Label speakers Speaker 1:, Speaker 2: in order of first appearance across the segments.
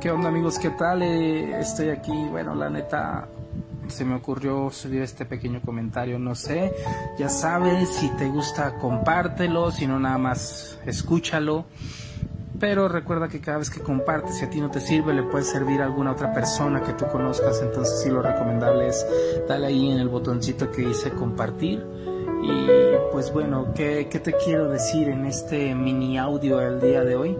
Speaker 1: ¿Qué onda amigos? ¿Qué tal? Eh, estoy aquí, bueno, la neta se me ocurrió subir este pequeño comentario, no sé, ya sabes, si te gusta compártelo, si no nada más escúchalo, pero recuerda que cada vez que compartes, si a ti no te sirve, le puede servir a alguna otra persona que tú conozcas, entonces sí lo recomendable es darle ahí en el botoncito que dice compartir. Y pues bueno, ¿qué, qué te quiero decir en este mini audio del día de hoy?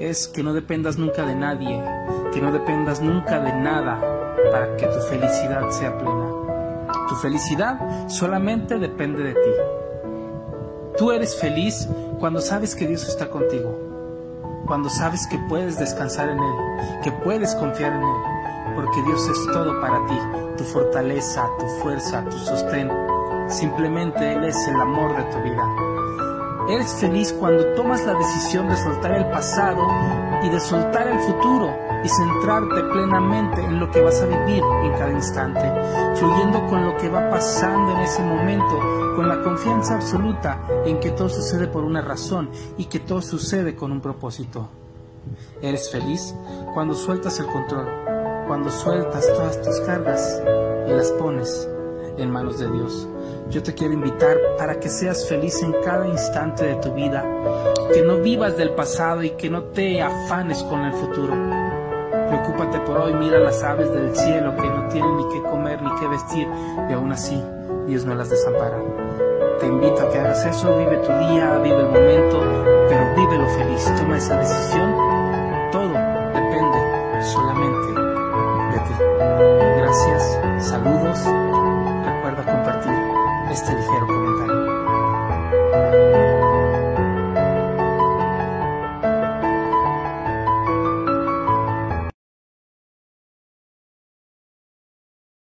Speaker 1: Es que no dependas nunca de nadie, que no dependas nunca de nada para que tu felicidad sea plena. Tu felicidad solamente depende de ti. Tú eres feliz cuando sabes que Dios está contigo, cuando sabes que puedes descansar en Él, que puedes confiar en Él, porque Dios es todo para ti, tu fortaleza, tu fuerza, tu sostén. Simplemente Él es el amor de tu vida. Eres feliz cuando tomas la decisión de soltar el pasado y de soltar el futuro y centrarte plenamente en lo que vas a vivir en cada instante, fluyendo con lo que va pasando en ese momento, con la confianza absoluta en que todo sucede por una razón y que todo sucede con un propósito. Eres feliz cuando sueltas el control, cuando sueltas todas tus cargas y las pones en manos de Dios. Yo te quiero invitar para que seas feliz en cada instante de tu vida, que no vivas del pasado y que no te afanes con el futuro. Preocúpate por hoy, mira las aves del cielo que no tienen ni qué comer ni qué vestir y aún así Dios no las desampara. Te invito a que hagas eso, vive tu día, vive el momento, pero vive lo feliz, toma esa decisión.